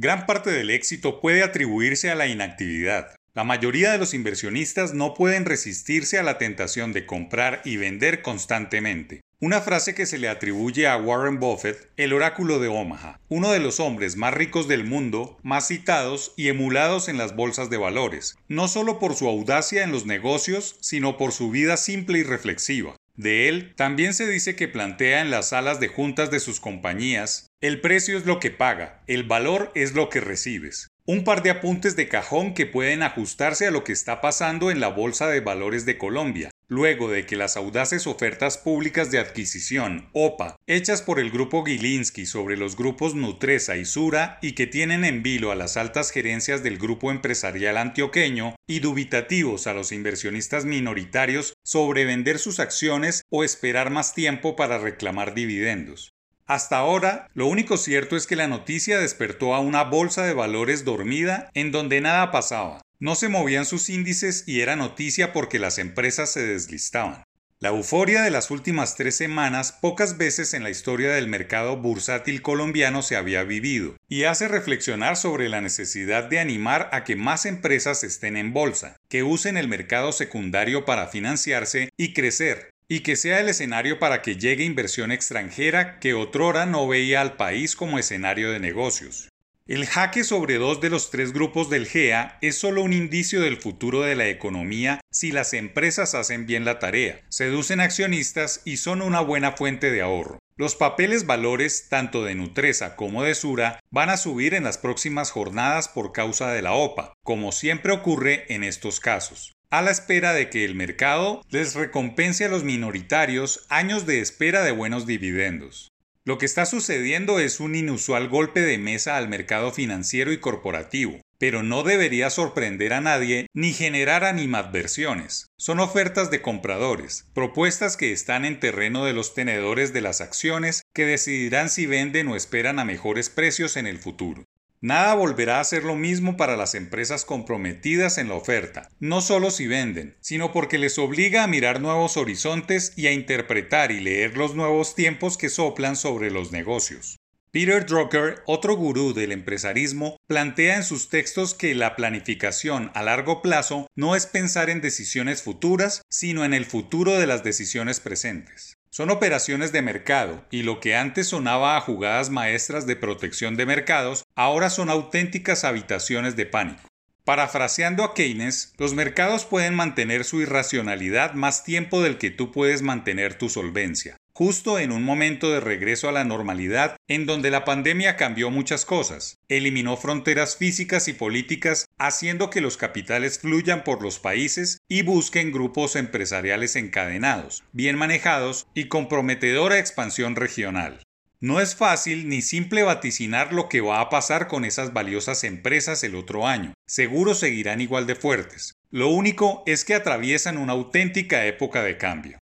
Gran parte del éxito puede atribuirse a la inactividad. La mayoría de los inversionistas no pueden resistirse a la tentación de comprar y vender constantemente. Una frase que se le atribuye a Warren Buffett, el oráculo de Omaha, uno de los hombres más ricos del mundo, más citados y emulados en las bolsas de valores, no solo por su audacia en los negocios, sino por su vida simple y reflexiva. De él también se dice que plantea en las salas de juntas de sus compañías, el precio es lo que paga, el valor es lo que recibes. Un par de apuntes de cajón que pueden ajustarse a lo que está pasando en la Bolsa de Valores de Colombia, luego de que las audaces ofertas públicas de adquisición, OPA, hechas por el grupo Gilinski sobre los grupos Nutresa y Sura y que tienen en vilo a las altas gerencias del grupo empresarial antioqueño y dubitativos a los inversionistas minoritarios sobre vender sus acciones o esperar más tiempo para reclamar dividendos. Hasta ahora, lo único cierto es que la noticia despertó a una bolsa de valores dormida en donde nada pasaba. No se movían sus índices y era noticia porque las empresas se deslistaban. La euforia de las últimas tres semanas pocas veces en la historia del mercado bursátil colombiano se había vivido y hace reflexionar sobre la necesidad de animar a que más empresas estén en bolsa, que usen el mercado secundario para financiarse y crecer, y que sea el escenario para que llegue inversión extranjera que otrora no veía al país como escenario de negocios. El jaque sobre dos de los tres grupos del GEA es solo un indicio del futuro de la economía si las empresas hacen bien la tarea, seducen accionistas y son una buena fuente de ahorro. Los papeles valores, tanto de Nutresa como de Sura, van a subir en las próximas jornadas por causa de la OPA, como siempre ocurre en estos casos a la espera de que el mercado les recompense a los minoritarios años de espera de buenos dividendos. Lo que está sucediendo es un inusual golpe de mesa al mercado financiero y corporativo, pero no debería sorprender a nadie ni generar animadversiones. Son ofertas de compradores, propuestas que están en terreno de los tenedores de las acciones que decidirán si venden o esperan a mejores precios en el futuro. Nada volverá a ser lo mismo para las empresas comprometidas en la oferta, no solo si venden, sino porque les obliga a mirar nuevos horizontes y a interpretar y leer los nuevos tiempos que soplan sobre los negocios. Peter Drucker, otro gurú del empresarismo, plantea en sus textos que la planificación a largo plazo no es pensar en decisiones futuras, sino en el futuro de las decisiones presentes. Son operaciones de mercado y lo que antes sonaba a jugadas maestras de protección de mercados, ahora son auténticas habitaciones de pánico. Parafraseando a Keynes, los mercados pueden mantener su irracionalidad más tiempo del que tú puedes mantener tu solvencia justo en un momento de regreso a la normalidad en donde la pandemia cambió muchas cosas, eliminó fronteras físicas y políticas, haciendo que los capitales fluyan por los países y busquen grupos empresariales encadenados, bien manejados y con prometedora expansión regional. No es fácil ni simple vaticinar lo que va a pasar con esas valiosas empresas el otro año. Seguro seguirán igual de fuertes. Lo único es que atraviesan una auténtica época de cambio.